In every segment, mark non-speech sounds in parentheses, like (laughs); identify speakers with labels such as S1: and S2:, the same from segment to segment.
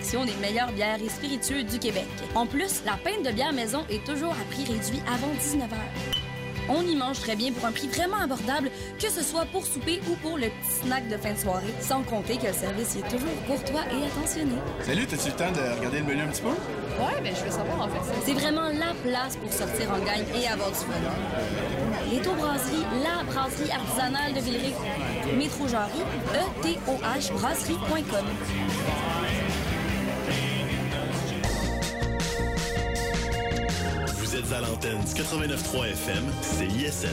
S1: sélection des meilleures bières et spiritueux du Québec. En plus, la pinte de bière maison est toujours à prix réduit avant 19h. On y mange très bien pour un prix vraiment abordable, que ce soit pour souper ou pour le petit snack de fin de soirée, sans compter que le service est toujours courtois et attentionné.
S2: Salut, t'as-tu le temps de regarder le menu un petit peu?
S3: Ouais, ben je veux savoir en fait.
S1: C'est vraiment la place pour sortir en gang et avoir du fun. L'étau brasserie, la brasserie artisanale de Villeray. Métro Jarry, E E-T-O-H brasserie.com.
S4: Vous êtes à l'antenne du 89.3 FM, c'est ISM.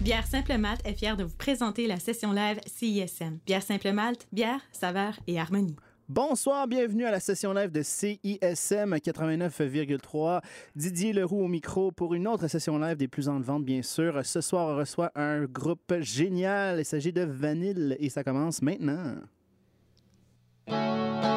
S5: Bière Simple Malte est fière de vous présenter la session live CISM. Bière Simple Malte, bière, saveur et harmonie.
S6: Bonsoir, bienvenue à la session live de CISM 89,3. Didier Leroux au micro pour une autre session live des plus en vente, bien sûr. Ce soir, on reçoit un groupe génial. Il s'agit de Vanille et ça commence maintenant.
S7: Ce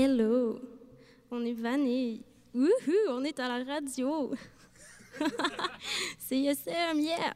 S7: Hello, on est Vanille. Wouhou, on est à la radio. (laughs) C'est ISM, yeah!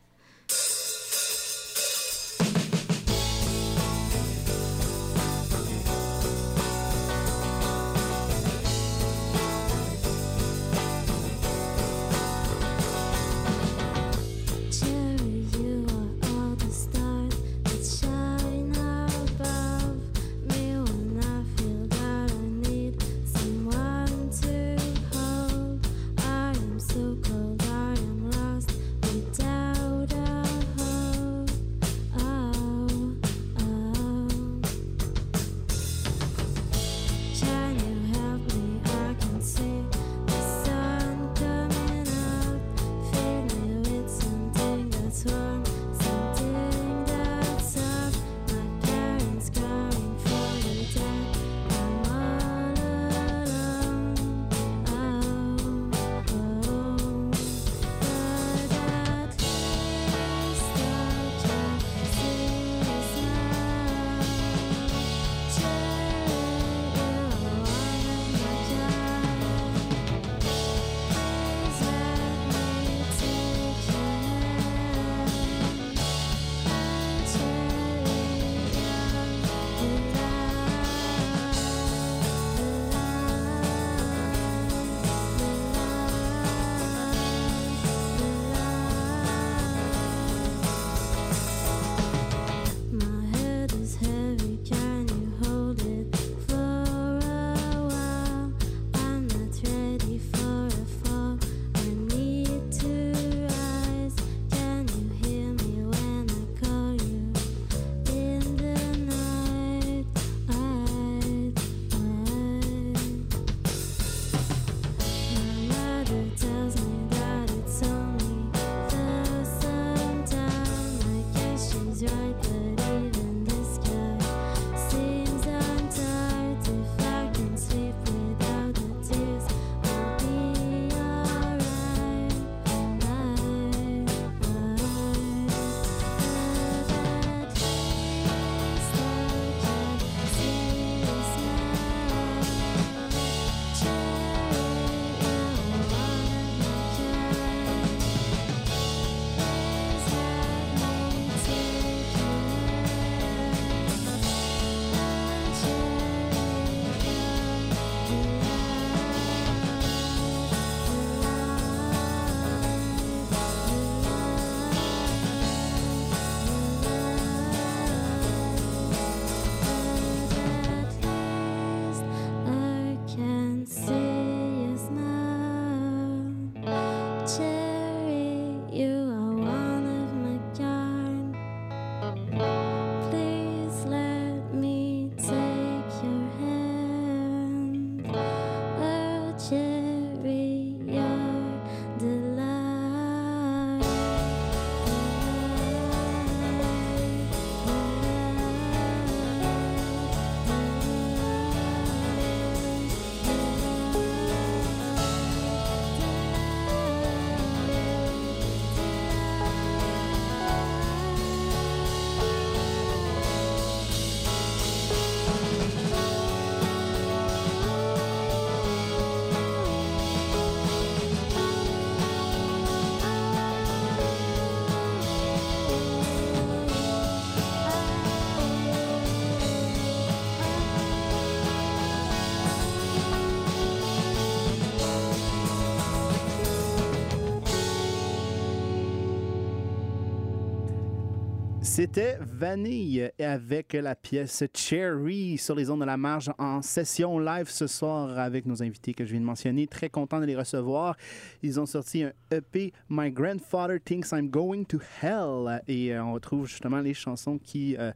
S6: C'était Vanille avec la pièce Cherry sur les ondes de la marge en session live ce soir avec nos invités que je viens de mentionner. Très content de les recevoir. Ils ont sorti un EP My Grandfather Thinks I'm Going to Hell et euh, on retrouve justement les chansons qui euh,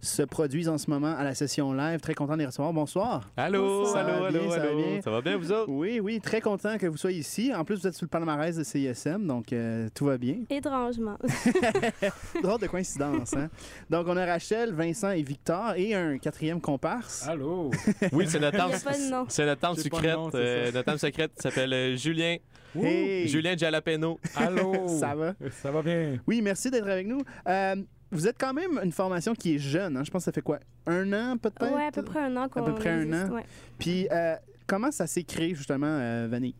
S6: se produisent en ce moment à la session live. Très content de les recevoir. Bonsoir.
S8: Allô,
S6: Ça va
S8: allô,
S6: bien,
S8: allô,
S6: ça va
S8: allô.
S6: bien?
S8: Ça va bien, vous autres?
S6: Oui, oui, très content que vous soyez ici. En plus, vous êtes sur le palmarès de CISM, donc euh, tout va bien.
S7: Étrangement. (laughs) (laughs)
S6: Drôle de coïncidence, hein? Donc, on a Rachel, Vincent et Victor et un quatrième comparse.
S8: Allô? (laughs) Oui, c'est notre âme, c'est notre âme secrète.
S9: nom,
S8: euh, notre âme secrète s'appelle euh, Julien.
S6: Hey!
S8: Julien Jalapeno.
S9: Allô? (laughs)
S6: Ça va?
S9: Ça va bien?
S6: Oui, merci d'être avec nous. Euh, vous êtes quand même une formation qui est jeune. hein? Je pense que ça fait quoi? Un an peut-être?
S10: Ouais, à peu près un an qu'on
S6: peu près un an.
S10: ouais.
S6: Puis euh, comment ça s'est créé justement, euh, Vanille?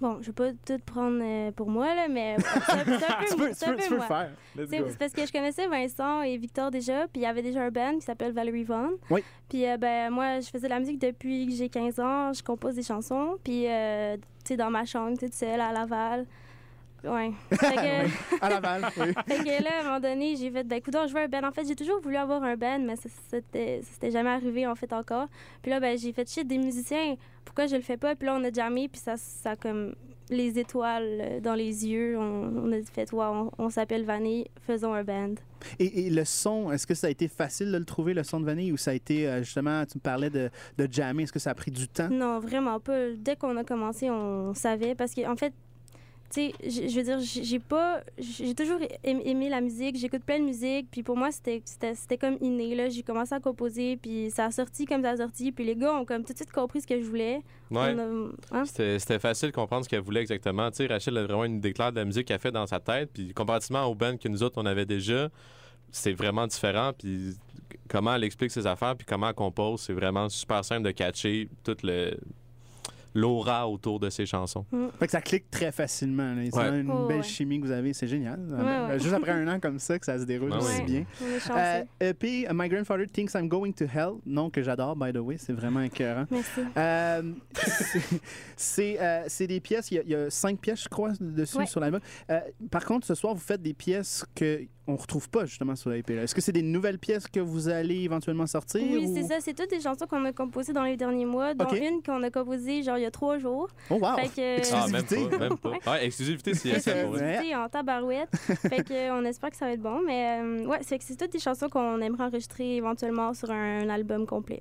S10: Bon, je vais pas tout prendre euh, pour moi, là, mais c'est un, peu, c'est un moi.
S6: faire.
S10: C'est parce que je connaissais Vincent et Victor déjà, puis il y avait déjà un band qui s'appelle Valerie Vaughn.
S6: Oui.
S10: Puis euh, ben moi, je faisais de la musique depuis que j'ai 15 ans, je compose des chansons, puis euh, tu sais dans ma chambre, toute seule à Laval. Ouais. (laughs) Fait que,
S6: À Laval, oui. (laughs)
S10: fait que là, à un moment donné, j'ai fait, ben, écoute, je veux un band. En fait, j'ai toujours voulu avoir un band, mais ça c'était jamais arrivé, en fait, encore. Puis là, ben, j'ai fait shit des musiciens. Pourquoi je le fais pas? Puis là, on a jammé, puis ça, ça comme les étoiles euh, dans les yeux. On, on a fait, ouais, on, on s'appelle Vanille, faisons un band.
S6: Et, et le son, est-ce que ça a été facile de le trouver, le son de Vanille, ou ça a été euh, justement, tu me parlais de, de jammer, est-ce que ça a pris du temps?
S10: Non, vraiment pas. Dès qu'on a commencé, on savait. Parce qu'en en fait, tu sais, je veux dire, j'ai pas. J'ai toujours aim- aimé la musique. J'écoute plein de musique. Puis pour moi, c'était- comme inné. Là, j'ai commencé à composer. Puis ça a sorti comme ça a sorti. Puis les gars ont comme tout de suite compris ce que je voulais.
S8: Ouais.
S10: Hein?
S8: C'était facile de comprendre ce qu'elle voulait exactement. Tu sais, Rachel a vraiment une idée claire de la musique qu'elle fait dans sa tête. Puis comparativement au band que nous autres, on avait déjà, c'est vraiment différent. Puis comment elle explique ses affaires, puis comment elle compose, c'est vraiment super simple de catcher toute le l'aura autour de ses chansons.
S6: Fait que ça clique très facilement. là. C'est
S8: Ouais.
S6: vraiment une
S10: Oh,
S6: belle
S10: ouais.
S6: chimie que vous avez, c'est génial.
S10: Ouais,
S6: Euh,
S10: ouais.
S6: Juste après un an comme ça, que ça se déroule aussi
S10: ouais.
S6: bien. Euh, EP, My Grandfather Thinks I'm Going to Hell, nom que j'adore, by the way, c'est vraiment écœurant.
S10: Merci.
S6: Euh, c'est- (laughs) c'est euh, c'est des pièces, il y, a, il y a cinq pièces, je crois, dessus
S10: Ouais.
S6: sur l'album. Euh, par contre, ce soir, vous faites des pièces que on retrouve pas justement sur l'EP. Est-ce que c'est des nouvelles pièces que vous allez éventuellement sortir?
S10: Oui,
S6: ou-
S10: c'est ça. C'est toutes des chansons qu'on a composées dans les derniers mois, dont une qu'on a composée genre il y a trois jours.
S6: Oh, wow!
S10: Fait que,
S8: Ah, même
S6: Exclusivité.
S8: pas, même pas. Ouais, exclusivité, c'est
S10: exclusivité en tabarouette. (laughs) fait que, on espère que ça va être bon. Mais euh, ouais, c'est que c'est toutes des chansons qu'on aimerait enregistrer éventuellement sur un album complet.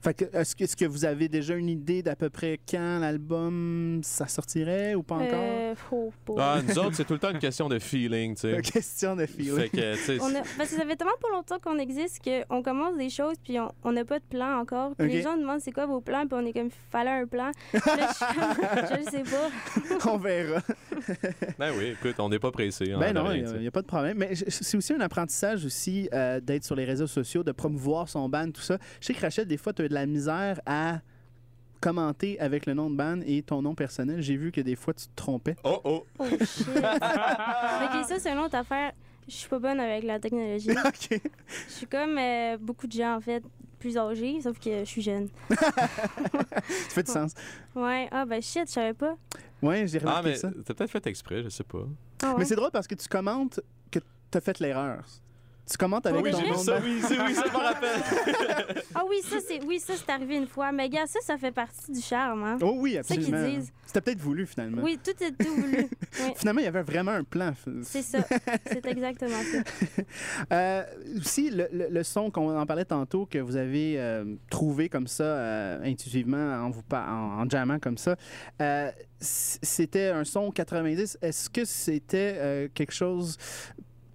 S6: Fait que, est-ce que, est-ce que vous avez déjà une idée d'à peu près quand l'album ça sortirait ou pas encore?
S10: Euh, faut pas.
S8: Ah, nous autres, c'est tout le temps une question de feeling, tu sais.
S6: Question de feeling.
S8: Fait que, tu sais,
S10: On a, parce que ça fait tellement pas longtemps qu'on existe qu'on commence des choses puis on- n'a pas de plan encore. Puis les gens nous demandent c'est quoi vos plans puis on est comme fallait un plan. (laughs) Là, je, je le sais pas.
S6: On verra. (laughs)
S8: ben oui, écoute, on n'est pas pressé. hein,
S6: Ben non, il n'y a, pas de problème. Mais c'est aussi un apprentissage aussi euh, d'être sur les réseaux sociaux, de promouvoir son band, tout ça. Je sais que Rachel, des fois, tu de la misère à commenter avec le nom de band et ton nom personnel. J'ai vu que des fois, tu te trompais.
S8: Oh, oh.
S10: Oh shit. (laughs) ok, ça c'est une autre affaire. Je suis pas bonne avec la technologie. (laughs)
S6: OK.
S10: Je suis comme euh, beaucoup de gens en fait plus âgés, sauf que je suis jeune. (laughs)
S6: Ça fait du sens.
S10: Ouais, ah ben shit, je savais pas.
S6: Ouais, j'ai
S8: Ah,
S6: remarqué
S8: mais
S6: ça.
S8: t'as peut-être fait exprès, je sais pas.
S10: Ah, ouais.
S6: Mais c'est drôle parce que tu commentes que tu as fait l'erreur. Tu commentes avec
S10: Oui,
S6: ton nom
S10: ça,
S8: oui, c'est- oui, ça je me rappelle. (laughs)
S10: Ah oui, ça c'est oui, ça c'est arrivé une fois. Mais gars, ça ça fait partie du charme hein.
S6: Oh oui,
S10: C'est ça qu'ils
S6: absolument.
S10: disent.
S6: C'était peut-être voulu, finalement.
S10: Oui, tout est tout voulu. (laughs) Oui,
S6: Finalement, il y avait vraiment un plan.
S10: c'est ça. C'est exactement ça. (laughs)
S6: Euh, aussi, le, le- le son qu'on en parlait tantôt, que vous avez euh, trouvé comme ça, euh, intuitivement, en, vous en, en jammant comme ça, euh, c'était un son 90. Est-ce que c'était euh, quelque chose...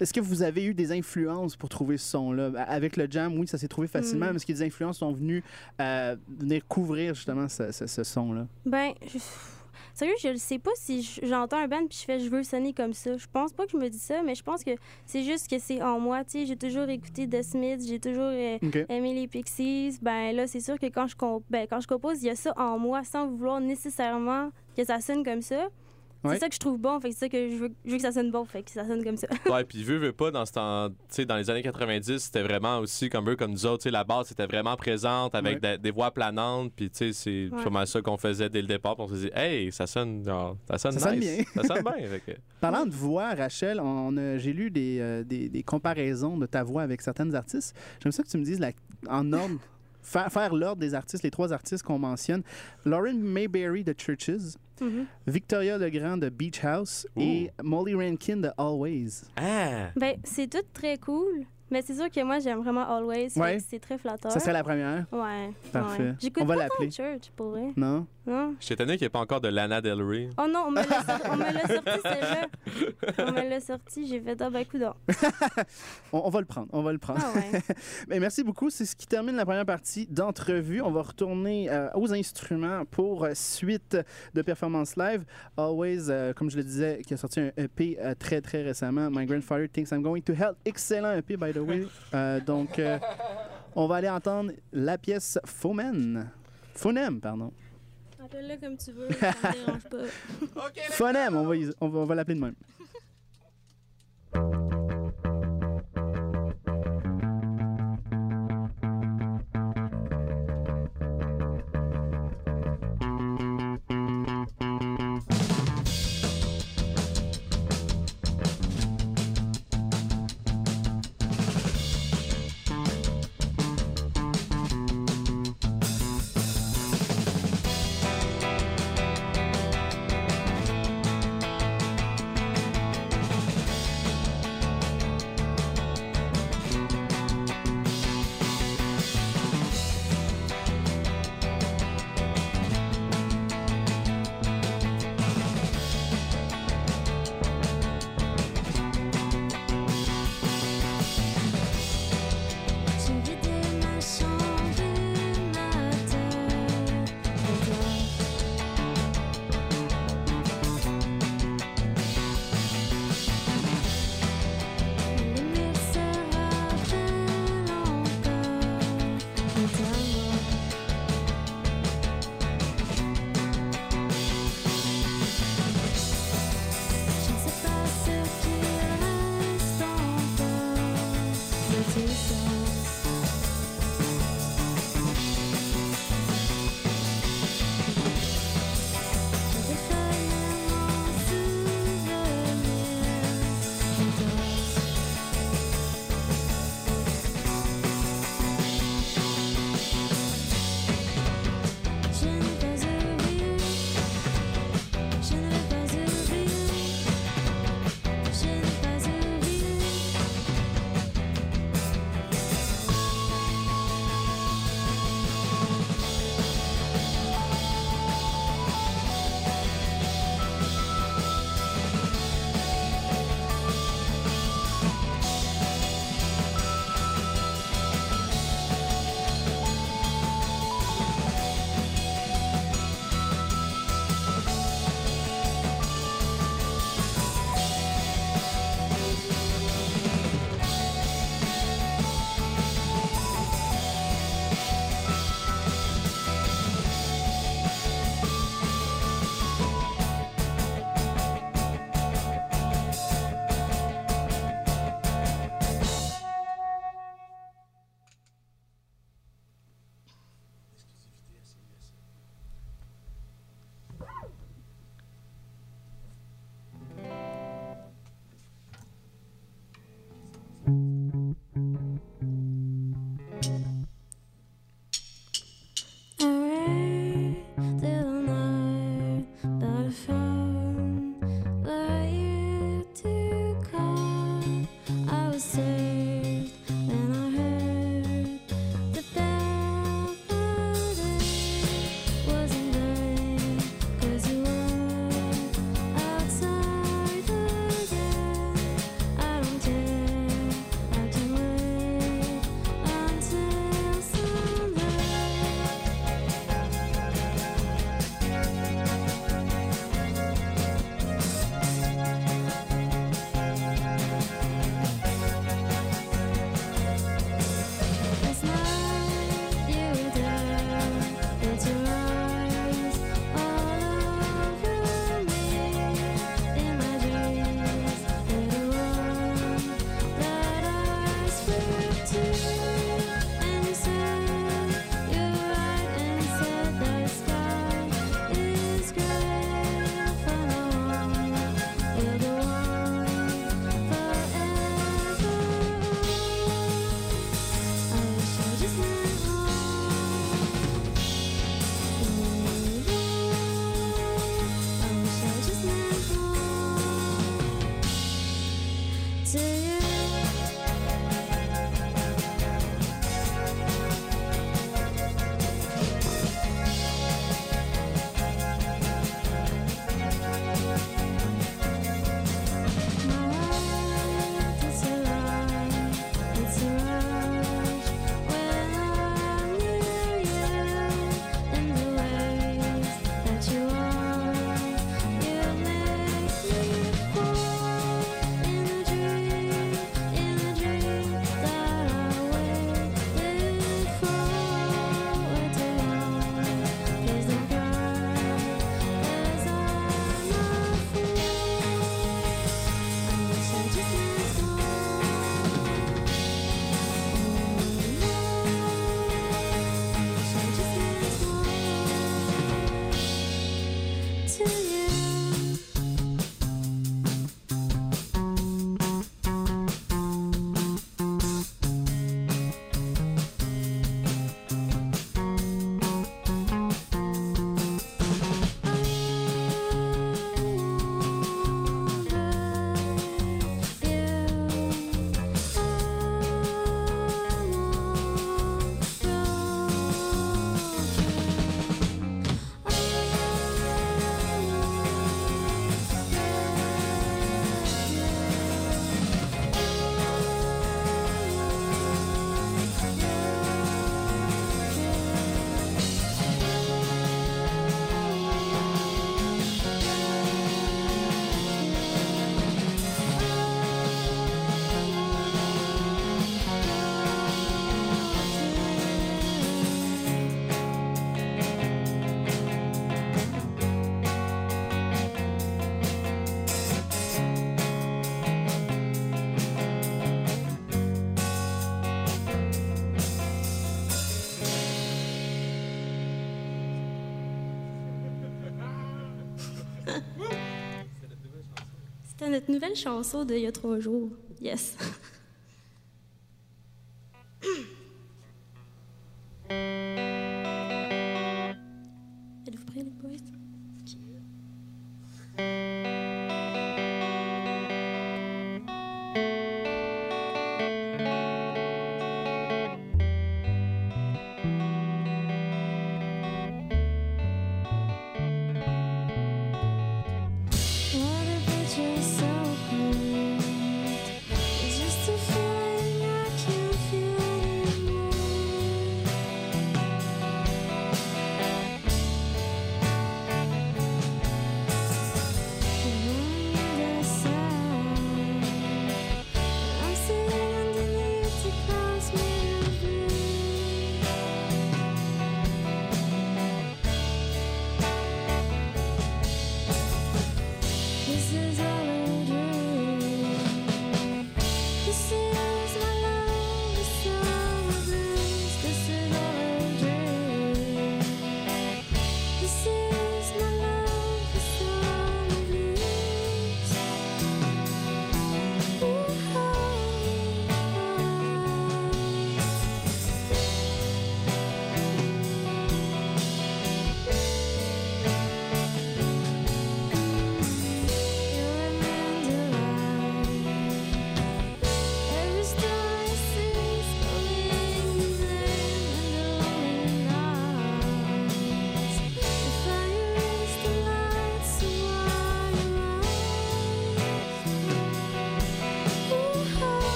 S6: Est-ce que vous avez eu des influences pour trouver ce son-là? Avec le jam, oui, ça s'est trouvé facilement,
S10: Hmm.
S6: mais est-ce que des influences sont venues euh, venir couvrir justement ce, ce- ce son-là?
S10: Ben, je- sérieux, je ne sais pas si j'entends un band puis je fais je veux sonner comme ça. Je pense pas que je me dis ça, mais je pense que c'est juste que c'est en moi. Tu sais, j'ai toujours écouté The Smiths, j'ai toujours euh, aimé les Pixies. Ben là, c'est sûr que quand je, comp- ben, quand je compose, il y a ça en moi sans vouloir nécessairement que ça sonne comme ça.
S6: Ouais.
S10: C'est ça que je trouve bon, fait c'est ça que je veux, je veux que ça sonne bon, fait que ça sonne comme ça. (laughs)
S8: Ouais, puis veux, veux pas, dans ce temps, tu sais, dans les années 90, c'était vraiment aussi comme eux, comme nous autres, tu sais, la base était vraiment présente avec
S6: Ouais.
S8: des, des voix planantes, puis tu sais, c'est
S10: Ouais.
S8: vraiment ça qu'on faisait dès le départ, puis on se dit, hey, ça sonne, genre, ça sonne
S6: Ça sonne
S8: nice.
S6: bien.
S8: ça sonne bien. fait que- (laughs)
S6: Parlant de voix, Rachel, on j'ai lu des, euh, des, des comparaisons de ta voix avec certaines artistes. J'aime ça que tu me dises la- en ordre, faire, faire l'ordre des artistes, les trois artistes qu'on mentionne. Lauren Mayberry de Churches,
S10: Mhm.
S6: Victoria Legrand de Beach House et Molly Rankin de Always.
S8: Ah!
S10: Ben, c'est tout très cool, Mais c'est sûr que moi, j'aime vraiment Always.
S6: Ouais.
S10: C'est très flatteur.
S6: Ça serait la première?
S10: Ouais.
S6: Parfait.
S10: ouais. J'écoute
S6: On va
S10: pas
S6: l'appeler.
S10: tant Church, pour vrai.
S6: Non?
S10: Non?
S8: Je suis étonné qu'il n'y ait pas encore de Lana Del Rey.
S10: Oh non, on me l'a sorti, on me l'a (laughs) sorti celle-là. On me l'a sorti, j'ai fait, ah ben, coudonc.
S6: On, on va le prendre, on va le prendre.
S10: Ah ouais. (laughs)
S6: Ben, merci beaucoup. C'est ce qui termine la première partie d'entrevue. On va retourner euh, aux instruments pour euh, suite de performance live. Always, euh, comme je le disais, qui a sorti un EP euh, très, très récemment. My Grandfather Thinks I'm Going to Hell. Excellent EP, by the way. (laughs) Euh, donc, euh, on va aller entendre la pièce Fomen. Phonem, pardon.
S10: Appelle-le comme tu veux, ça me dérange pas. (laughs)
S6: Phonem, on va, on va, on va l'appeler de même. (laughs)
S7: notre nouvelle chanson d'il y a trois jours. Yes.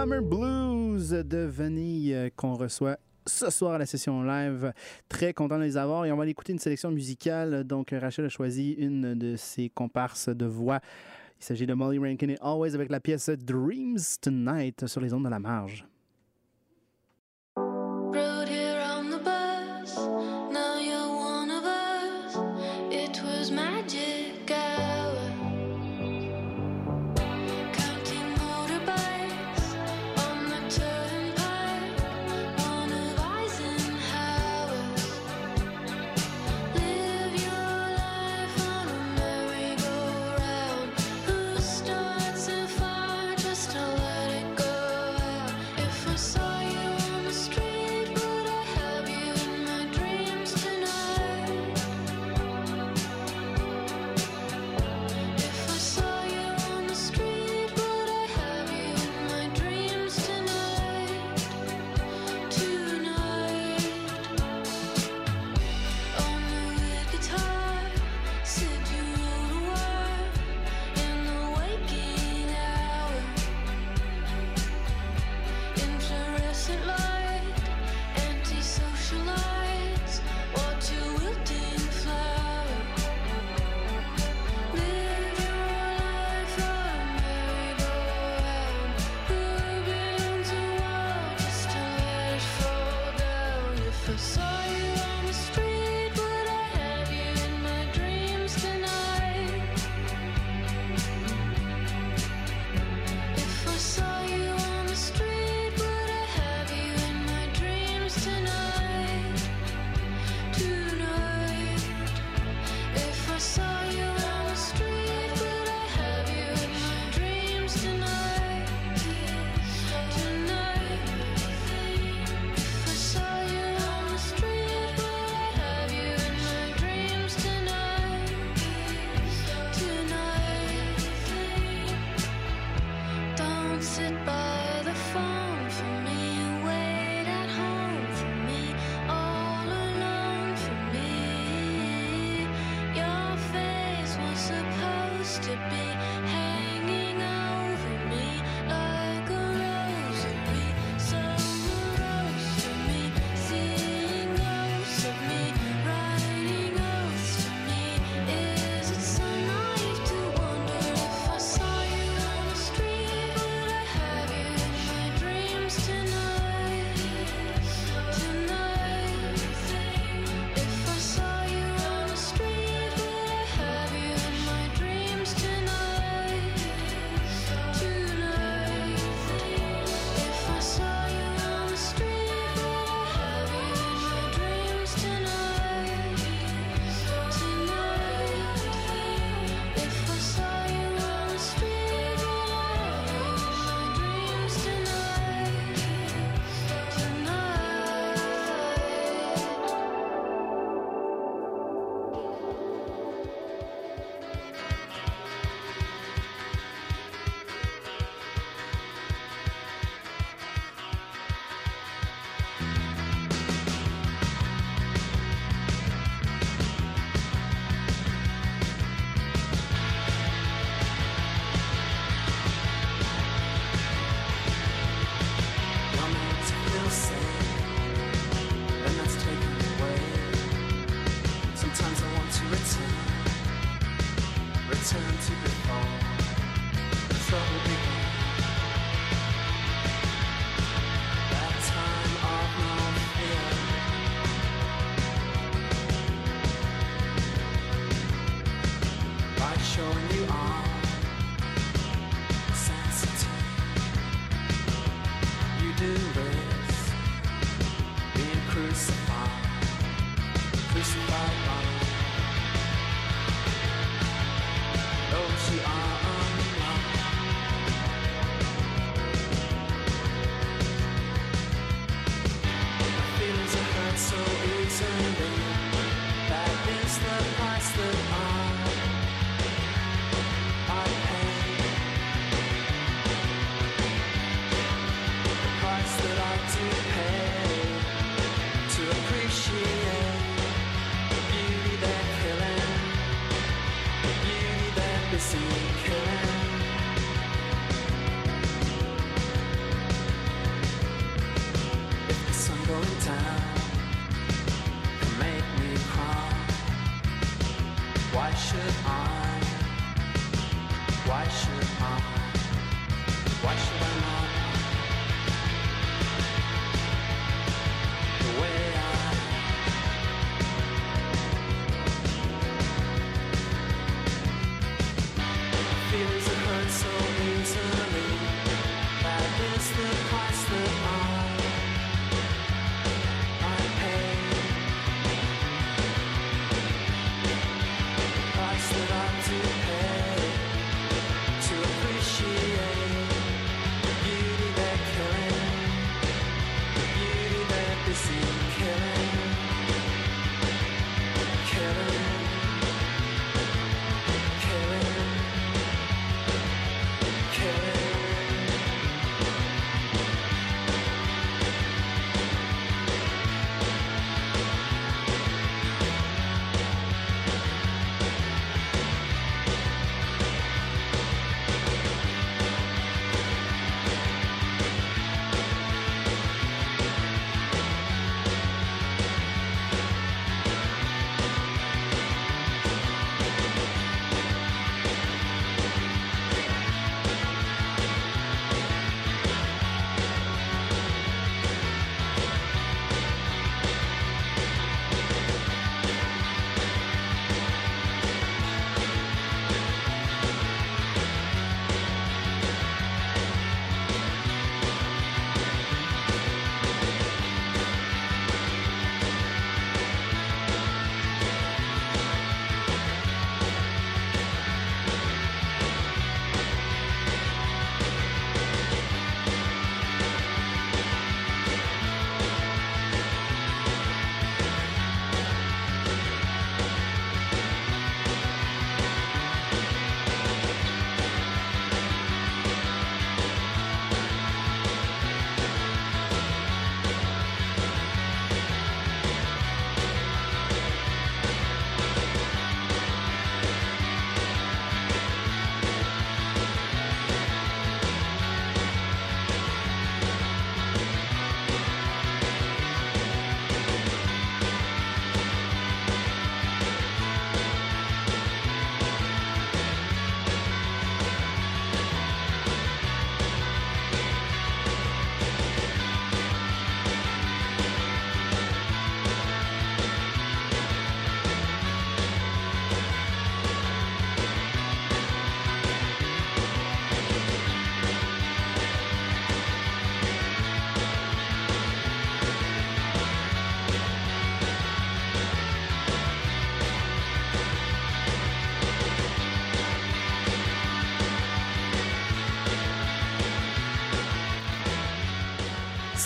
S7: Summer Blues
S6: de Vanille euh, qu'on reçoit ce soir à la session live. Très content de les avoir et on va aller écouter une sélection musicale. Donc Rachel a choisi une de ses comparses de voix
S11: Il s'agit de Molly Rankin et Always avec la pièce Dreams Tonight sur les ondes de la marge.
S12: see you
S9: can.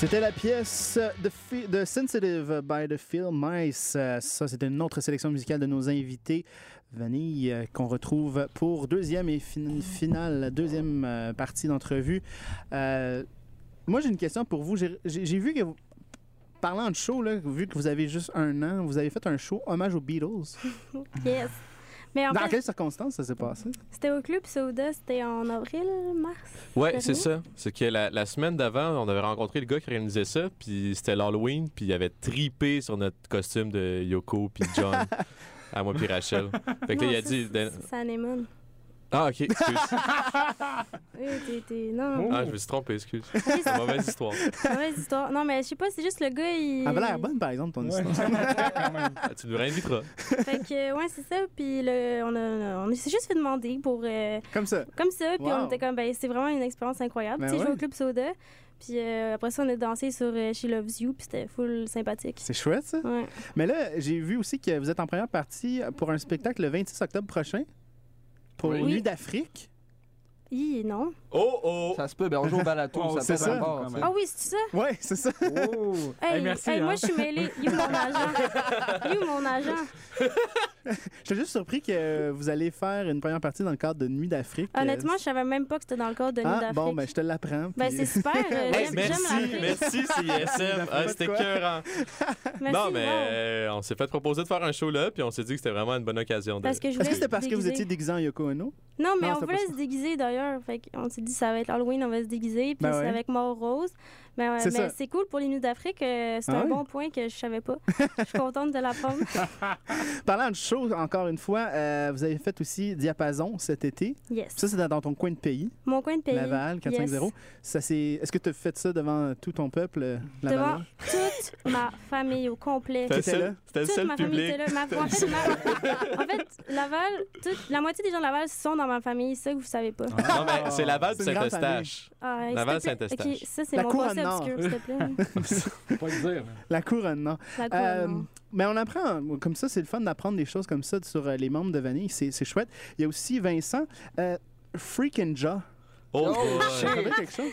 S6: C'était la pièce de Sensitive by the Phil Mice. Ça, c'était une autre sélection musicale de nos invités. Vanille, euh, qu'on retrouve pour deuxième et fin- finale, deuxième euh, partie d'entrevue. Euh, moi, j'ai une question pour vous. J'ai vu que, parlant de show, vu que vous avez juste un an, vous avez fait un show hommage aux Beatles. (laughs)
S10: Yes. Mais en
S6: Dans
S10: fait,
S6: quelles circonstances ça s'est passé?
S10: c'était au Club Soda, c'était en avril, mars.
S8: Ouais, c'est ça. C'est que la, la semaine d'avant, on avait rencontré le gars qui réalisait ça, puis c'était l'Halloween, puis il avait tripé sur notre costume de Yoko puis John, à moi puis Rachel. Fait que là, il a
S10: ça,
S8: dit...
S10: c'est- C'est Anemone.
S8: Ah, ok, excuse. (laughs)
S10: Oui, t'es- t'es- Non,
S8: Ah, je me suis trompé, excuse. C'est une mauvaise histoire.
S10: mauvaise histoire. Non, mais je sais pas, c'est juste le gars, il.
S6: Elle avait l'air bonne, par exemple, ton histoire. (laughs)
S8: Ah, tu nous réinviteras.
S10: Fait que, ouais, c'est ça. Puis le, on, a, on s'est juste fait demander pour. euh,
S6: Comme ça.
S10: comme ça. Puis
S6: Wow.
S10: on était comme, ben, c'est vraiment une expérience incroyable.
S6: Ben
S10: tu sais, jouer
S6: ouais.
S10: au Club Soda. Puis euh, après ça, on a dansé sur euh, She Loves You. Puis c'était full sympathique.
S6: C'est chouette, ça.
S10: Ouais.
S6: Mais là, j'ai vu aussi que vous êtes en première partie pour un spectacle le 26 octobre prochain pour
S8: Oui.
S6: Nuit d'Afrique?
S10: Hi, non.
S8: Oh, oh!
S13: Ça se peut, ben on joue au balato,
S14: Oh,
S13: ça peut
S6: ça.
S13: rapport.
S10: Ah oui, c'est ça?
S6: Ouais, c'est ça.
S14: Oh! (laughs)
S10: Hey,
S14: Hey, merci.
S10: hey,
S14: hein.
S10: moi, je suis mêlée. You, mon agent. (laughs) You, mon agent.
S6: J'étais juste surpris que vous allez faire une première partie dans le cadre de Nuit d'Afrique.
S10: Honnêtement, je savais même pas que c'était dans le cadre de Nuit
S6: ah,
S10: d'Afrique.
S6: bon, ben je te l'apprends.
S10: Ben,
S6: puis-
S10: c'est super. euh, (laughs)
S8: Ouais, merci, merci CISM. Ah, c'était écœurant. Non, mais euh, on s'est fait proposer de faire un show là, puis on s'est dit que c'était vraiment une bonne occasion. De...
S10: Parce que je
S6: Est-ce que c'était parce que vous étiez déguisé en Yoko Ono?
S10: Non, mais
S6: Non,
S10: on voulait se déguiser d'ailleurs. Fait qu'on s'est dit, ça va être Halloween, on va se déguiser. Puis
S6: Ben
S10: c'est
S6: ouais.
S10: avec Mort Rose. Mais, ouais,
S6: C'est
S10: mais
S6: ça.
S10: c'est cool pour les nuits d'Afrique. euh, c'est
S6: Ah
S10: un
S6: oui?
S10: bon point que je savais pas. (laughs) Je suis contente de l'apprendre. (laughs)
S6: Parlant de show, encore une fois, euh, vous avez fait aussi Diapason cet été.
S10: Yes.
S6: Ça, c'est dans ton coin de pays,
S10: Mon coin de pays.
S6: Laval, 450.
S10: Yes.
S6: Ça, c'est... Est-ce que tu as fait ça devant tout ton peuple, euh,
S10: Devant
S6: Lavallois?
S10: toute ma famille au complet.
S8: C'était
S6: là?
S8: seul- c'était
S10: Toute
S8: seul
S10: ma famille
S8: public.
S10: était là. Ma- (laughs) en, fait, ma- en fait, Laval, toute- la moitié des gens de Laval sont dans ma famille. C'est ça que vous savez pas.
S8: Non, mais c'est Laval Saint-Eustache.
S10: Ah,
S8: Laval. Saint-Eustache.
S10: Ok, ça, c'est
S6: La
S10: mon
S6: nord.
S10: obscur, s'il te plaît. (laughs)
S13: Pas le dire.
S6: La couronne, non.
S10: La couronne
S6: Euh,
S10: nord.
S6: mais on apprend, comme ça, c'est le fun d'apprendre des choses comme ça sur euh, les membres de Vanille. C'est c'est chouette. Il y a aussi Vincent, euh, Freak and Jaw.
S8: Oh,
S13: Oh,
S6: te rappelle quelque chose?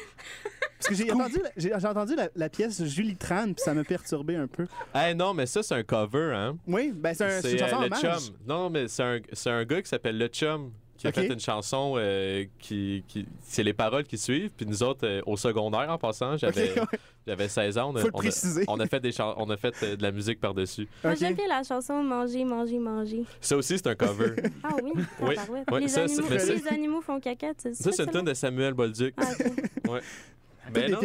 S6: Parce que j'ai entendu, la, j'ai j'ai entendu la, la pièce Julie Tran, puis ça m'a perturbé un peu.
S8: Hey, non, mais ça, c'est un cover, hein?
S6: Oui, ben c'est un- c'est une
S8: euh, le
S6: hommage.
S8: chum. Non, mais c'est un, c'est un gars qui s'appelle Le Chum qui a fait une chanson euh, qui, qui- c'est les paroles qui suivent. Puis nous autres, euh, au secondaire, en passant, j'avais,
S6: ouais.
S8: j'avais 16 ans. On a,
S6: Faut le
S8: on a-
S6: préciser.
S8: on a fait, des on a fait euh, de la musique par-dessus.
S10: Moi,
S6: Ok.
S10: j'aime bien la chanson Manger, manger, manger.
S8: Ça aussi, c'est un cover. (laughs)
S10: Ah oui?
S8: Oui. Oui,
S10: les,
S8: ça,
S10: animaux, les animaux font caca.
S8: ça, c'est une tune de Samuel Bolduc.
S10: Ah.
S8: Ouais. Non.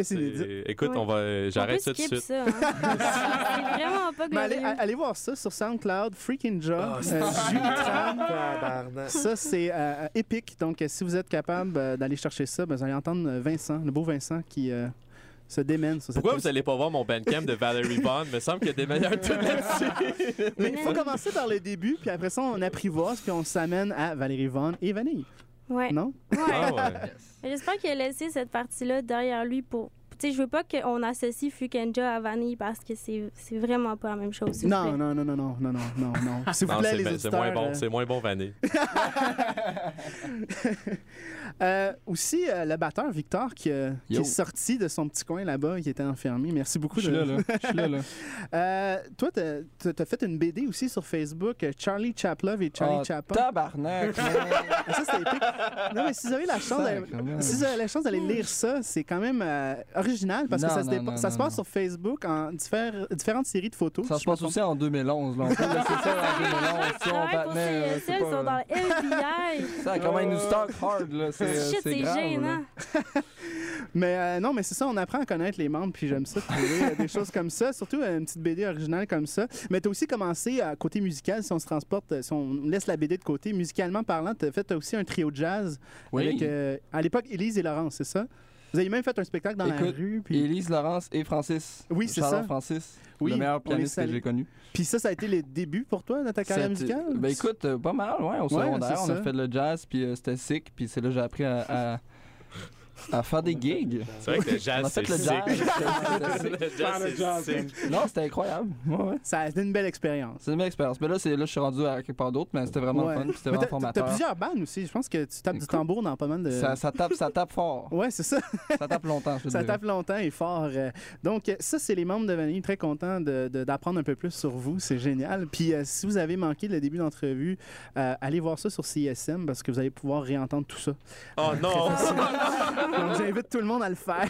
S8: Écoute,
S10: Ouais.
S8: on va, j'arrête
S10: On
S8: ça tout de suite.
S10: ça. hein. (laughs) c'est vraiment pas
S6: Mais allez, voir ça sur SoundCloud, Freaking Jaw,
S8: Ah,
S6: euh. (laughs) Ça, c'est euh, euh, épique. Donc, euh, si vous êtes capable euh, d'aller chercher ça, ben, vous allez entendre euh, Vincent, le beau Vincent, qui euh, se démène sur
S8: Pourquoi vous allez pas voir mon bandcamp de Valerie Vaughn? Il me semble qu'il y a des meilleurs tunes là-dessus. (laughs)
S6: Mais il faut commencer par le début, puis après ça, on apprivoise, puis on s'amène à Valérie Vaughan et Vanille.
S10: Ouais.
S6: Non?
S10: Ouais.
S8: Ah ouais. (laughs)
S10: J'espère qu'il a laissé cette partie-là derrière lui pour. Tu sais, je veux pas qu'on associe Fukenja à Vanille parce que c'est c'est vraiment pas la même chose. vous
S6: Non,
S10: plaît.
S6: non, non, non, non, non, non, non, non. (laughs) S'il vous
S8: Non,
S6: plaît,
S8: c'est
S6: les auditeurs.
S8: c'est moins bon,
S6: euh,
S8: c'est moins bon vanille. (laughs)
S6: Euh, aussi, euh, le batteur Victor qui, euh, qui est sorti de son petit coin là-bas, il était enfermé. Merci beaucoup.
S13: Je suis
S6: de-
S13: là, là. (laughs) Je suis là, là.
S6: Euh, toi, t'as as fait une BD aussi sur Facebook, Charlie Chaplove et Charlie
S13: Ah,
S6: Chaplin.
S13: Tabarnak. (laughs)
S6: Ah, ça, c'est épique. Non, mais si vous avez la chance si vous avez la chance d'aller lire ça, c'est quand même euh, original parce que
S13: Non,
S6: ça, se,
S13: non,
S6: dépa-
S13: non,
S6: ça se passe
S13: non.
S6: sur Facebook en diffère- différentes séries de photos.
S13: Ça
S6: si
S13: se passe aussi en 2011. Là. On peut laisser ça en 2011. Si on
S10: Ah ouais, pour
S13: battait,
S10: ces-
S13: euh, c'est
S10: celles
S13: pas-
S10: sont dans le FBI.
S13: Ça, comment ils nous stock hard, là. C'est euh,
S10: Shit,
S13: c'est grave,
S10: gênant. (laughs)
S6: Mais euh, non, mais c'est ça, on apprend à connaître les membres, puis j'aime ça, de trouver euh, des choses comme ça, surtout euh, une petite BD originale comme ça. Mais tu as aussi commencé à côté musical, si on se transporte, euh, si on laisse la BD de côté, musicalement parlant, tu as fait aussi un trio de jazz
S13: Oui.
S6: avec, euh, à l'époque, Élise et Laurence, c'est ça? Vous avez même fait un spectacle dans la rue, puis...
S13: Élise, Laurence et Francis.
S6: Oui, c'est ça.
S13: Francis,
S6: Oui,
S13: le meilleur pianiste que j'ai connu.
S6: Puis ça, ça a été les débuts pour toi dans ta carrière musicale?
S13: Ben écoute, euh, pas mal, ouais. Au secondaire, on a fait le jazz, puis euh, c'était sick, puis c'est là que j'ai appris à, à, à faire des gigs.
S8: C'est vrai que le jazz,
S13: On a fait
S8: c'est
S13: le jazz. (laughs) Non, c'était incroyable. Ouais, ouais.
S6: Ça a été une belle expérience.
S13: C'est une belle expérience. Mais là, c'est là, je suis rendu à quelque part d'autre, mais c'était vraiment
S6: Ouais.
S13: fun, c'était vraiment
S6: t'as- T'as
S13: formateur.
S6: plusieurs bandes aussi. Je pense que tu tapes du tambour dans pas mal de...
S13: Ça, ça tape, ça tape fort. (laughs)
S6: Ouais, c'est ça.
S13: Ça tape longtemps, je
S6: Ça
S13: dirais.
S6: tape longtemps et fort. euh. Donc, euh, ça, c'est les membres de Vanille. Très contents de- de- d'apprendre un peu plus sur vous. C'est génial. Puis, euh, si vous avez manqué le début d'entrevue, euh, allez voir ça sur CSM parce que vous allez pouvoir réentendre tout ça.
S8: Oh non! (laughs)
S6: Donc, j'invite tout le monde à le faire.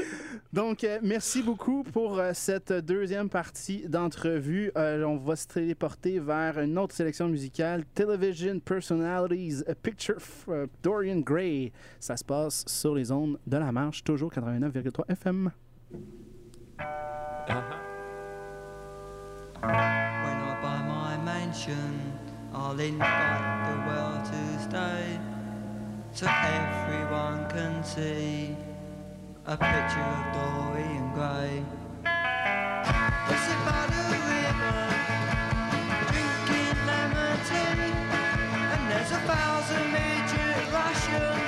S6: (laughs) Donc, euh, merci beaucoup pour euh, cette deuxième partie d'entrevue. Euh, on va se téléporter vers une autre sélection musicale, Television Personalities, A Picture of Dorian Gray. Ça se passe sur les ondes de la marche, toujours 89,3 FM.
S14: When I buy my mansion, I'll invite the world to stay, so everyone can see a picture of Dorian Gray. River, drinking and there's a thousand midget Russians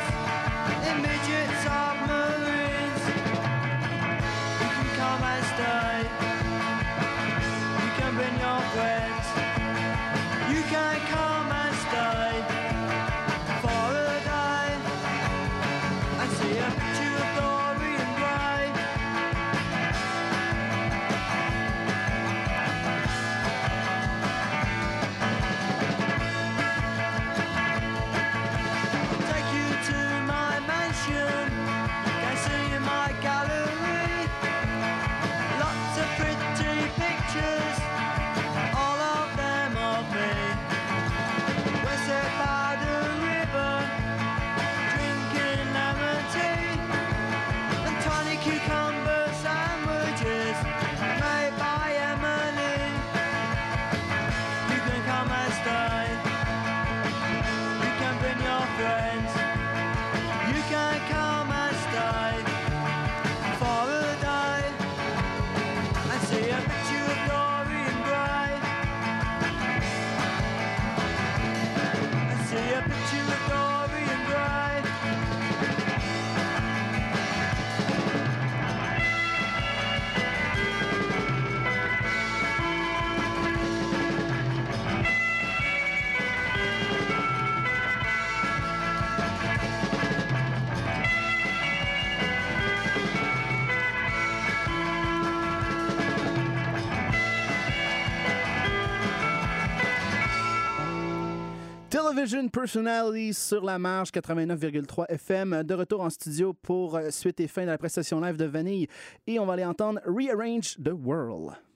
S6: Television Personalities sur la marge 89,3 FM. De retour en studio pour euh, suite et fin de la prestation live de Vanille. Et on va aller entendre Rearrange the World.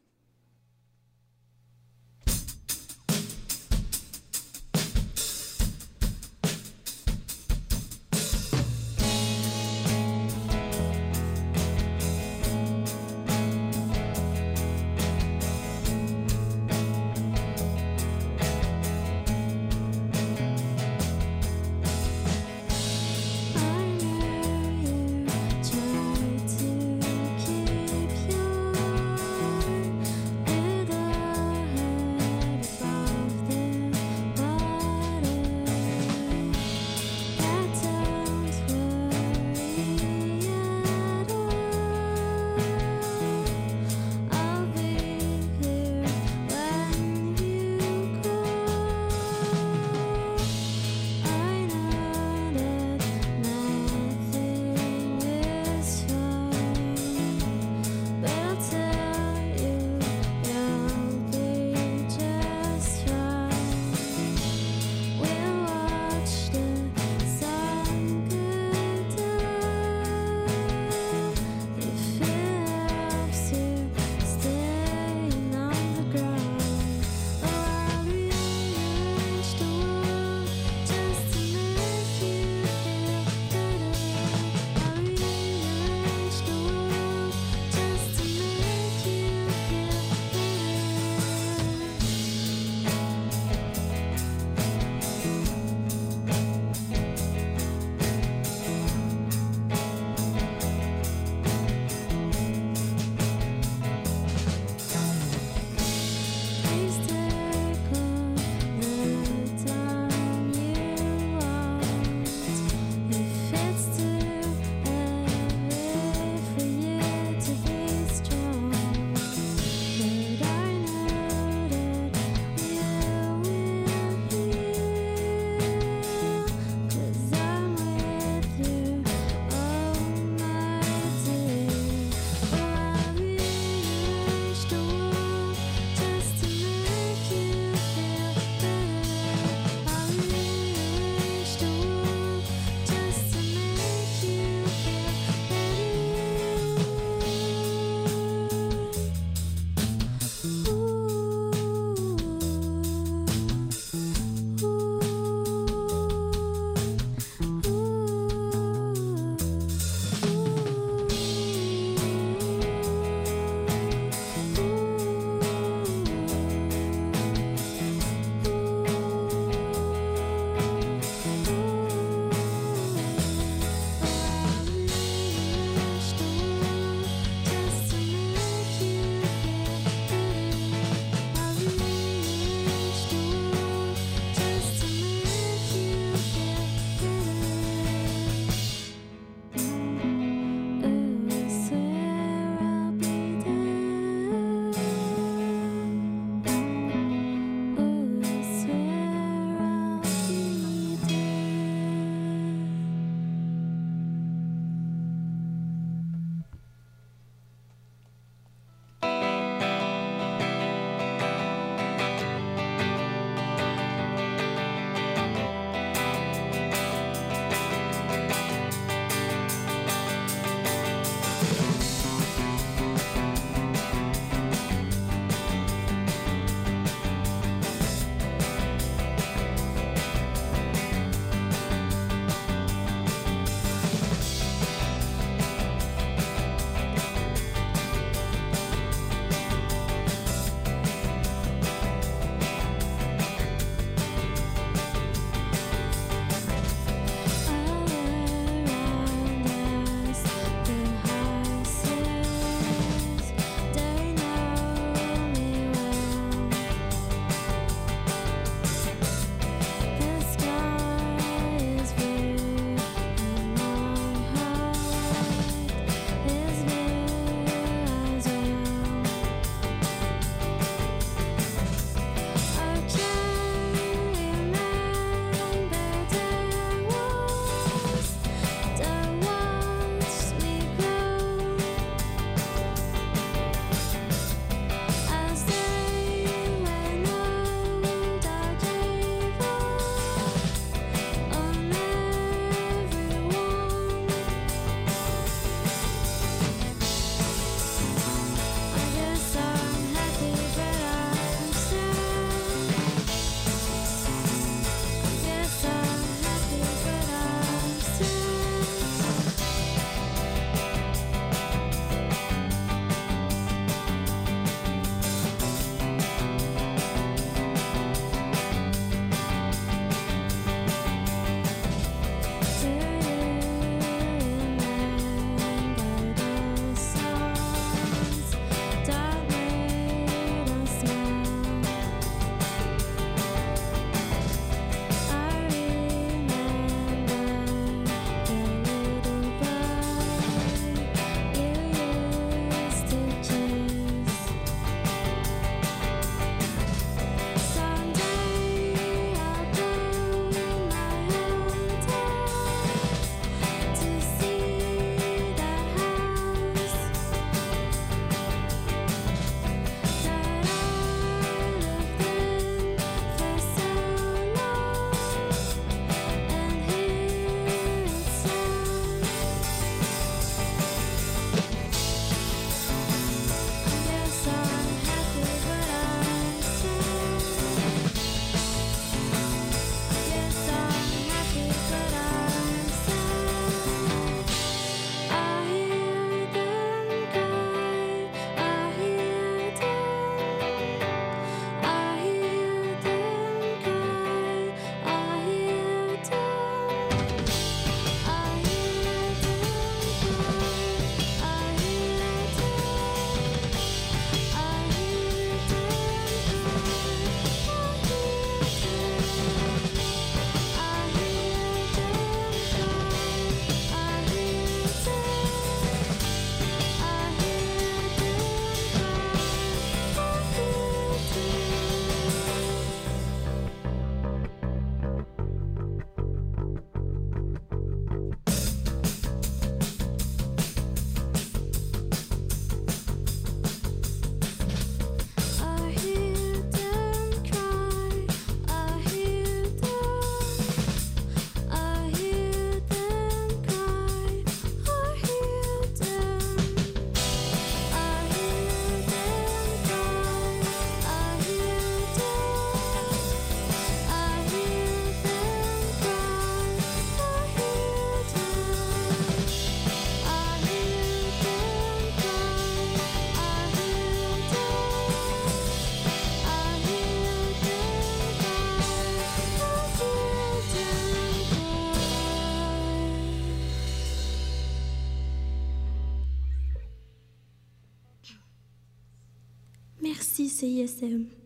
S7: Merci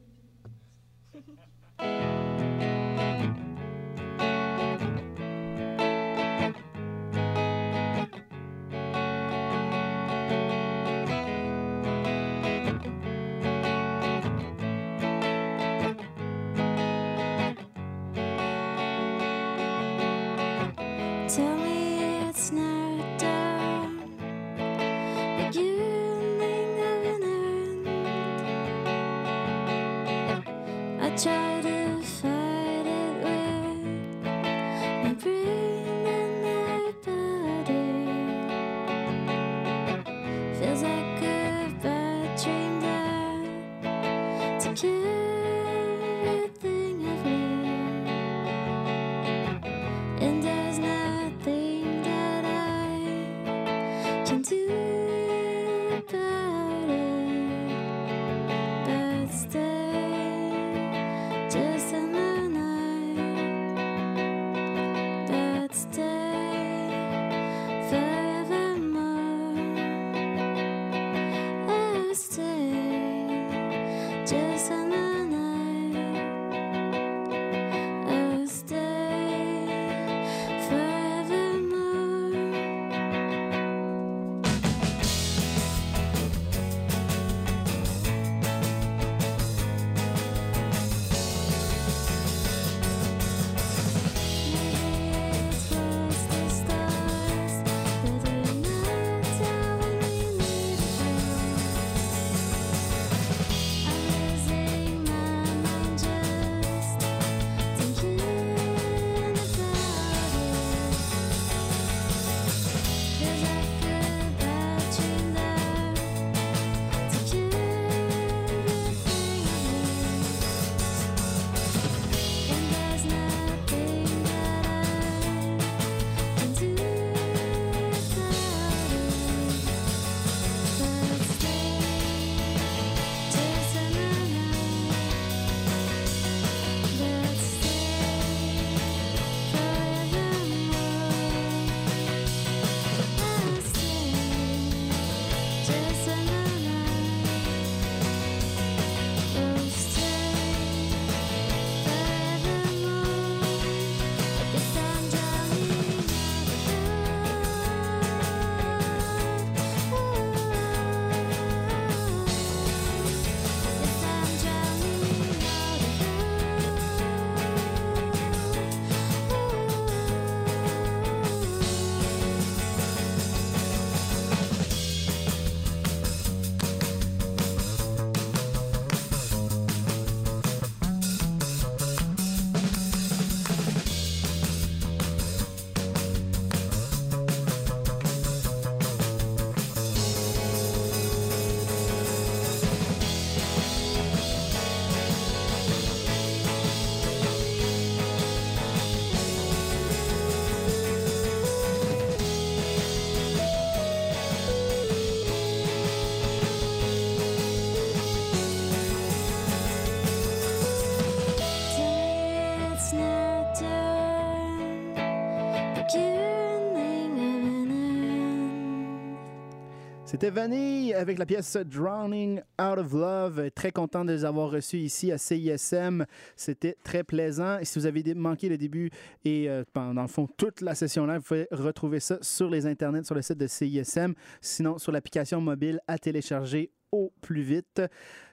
S6: C'était Vanille avec la pièce Drowning Out of Love. Très content de les avoir reçus ici à CISM. C'était très plaisant. Et si vous avez manqué le début et euh, pendant le fond toute la session là, vous pouvez retrouver ça sur les internets, sur le site de CISM, sinon sur l'application mobile à télécharger au plus vite.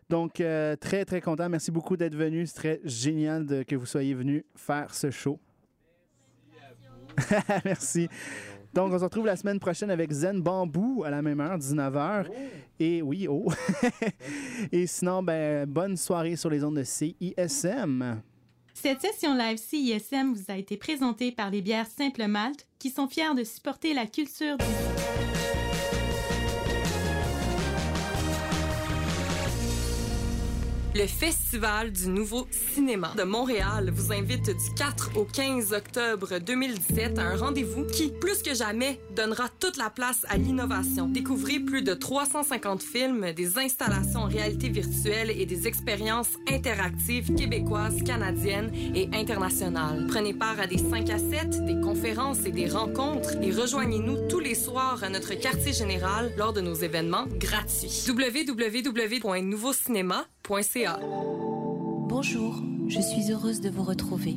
S6: Donc, euh, très, très content. Merci beaucoup d'être venu. C'est très génial de- que vous soyez venu faire ce show. (laughs) Merci. Donc, on se retrouve la semaine prochaine avec Zen Bambou à la même heure, 19h. Et oui, oh. (laughs) Et sinon, ben, bonne soirée sur les ondes de CISM.
S5: Cette session live CISM vous a été présentée par les bières Simple Malte qui sont fiers de supporter la culture du
S15: Le Festival du Nouveau Cinéma de Montréal vous invite du 4 au 15 octobre 2017 à un rendez-vous qui, plus que jamais, donnera toute la place à l'innovation. Découvrez plus de 350 films, des installations en réalité virtuelle et des expériences interactives québécoises, canadiennes et internationales. Prenez part à des 5 à 7, des conférences et des rencontres et rejoignez-nous tous les soirs à notre quartier général lors de nos événements gratuits. www.nouveaucinéma.ca
S16: Bonjour, je suis heureuse de vous retrouver.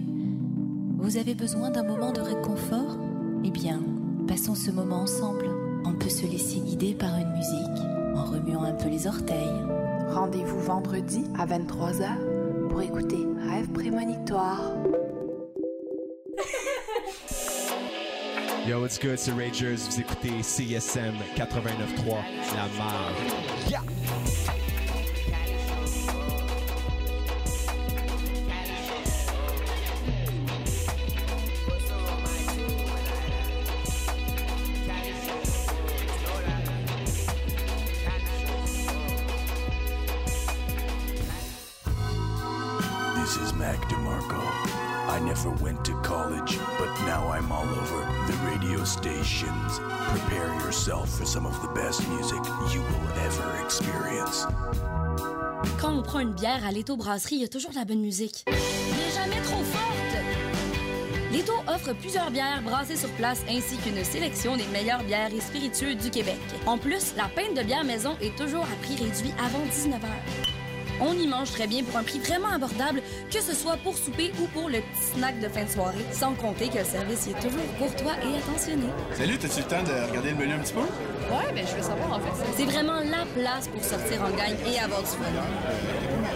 S16: Vous avez besoin d'un moment de réconfort? Eh bien, passons ce moment ensemble. On peut se laisser guider par une musique en remuant un peu les orteils.
S17: Rendez-vous vendredi à 23h pour écouter Rêve prémonitoire.
S18: Yo, what's good, c'est Rangers. Vous écoutez CSM 89.3, La Marge. Yeah!
S1: À Leto Brasserie, il y a toujours de la bonne musique. Mais jamais trop forte! Leto offre plusieurs bières brassées sur place ainsi qu'une sélection des meilleures bières et spiritueux du Québec. En plus, la pinte de bière maison est toujours à prix réduit avant 19h. On y mange très bien pour un prix vraiment abordable, que ce soit pour souper ou pour le petit snack de fin de soirée, sans compter que le service y est toujours courtois et attentionné.
S2: Salut, t'as-tu le temps de regarder le menu un petit peu?
S3: Ouais, ben je veux savoir en fait.
S1: C'est vraiment la place pour sortir en gang et avoir du fun.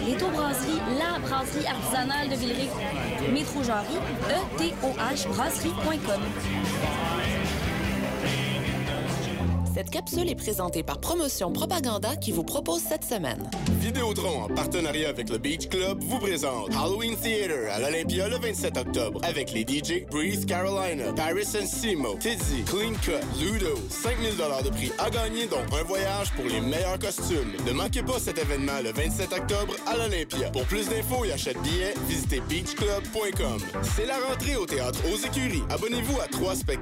S1: Les Taux la brasserie artisanale de Villeray. Métro Jarry, E E-T-O-H brasserie.com.
S19: Cette capsule est présentée par Promotion Propaganda qui vous propose cette semaine.
S20: Vidéotron, en partenariat avec le Beach Club, vous présente Halloween Theater à l'Olympia le 27 octobre avec les DJ Breeze Carolina, Paris and Simo, Tidzy, Clean Cut, Ludo. 5000 de prix à gagner, dont un voyage pour les meilleurs costumes. Ne manquez pas cet événement le 27 octobre à l'Olympia. Pour plus d'infos et achète billets, visitez beachclub.com. C'est la rentrée au théâtre aux écuries. Abonnez-vous à trois spectacles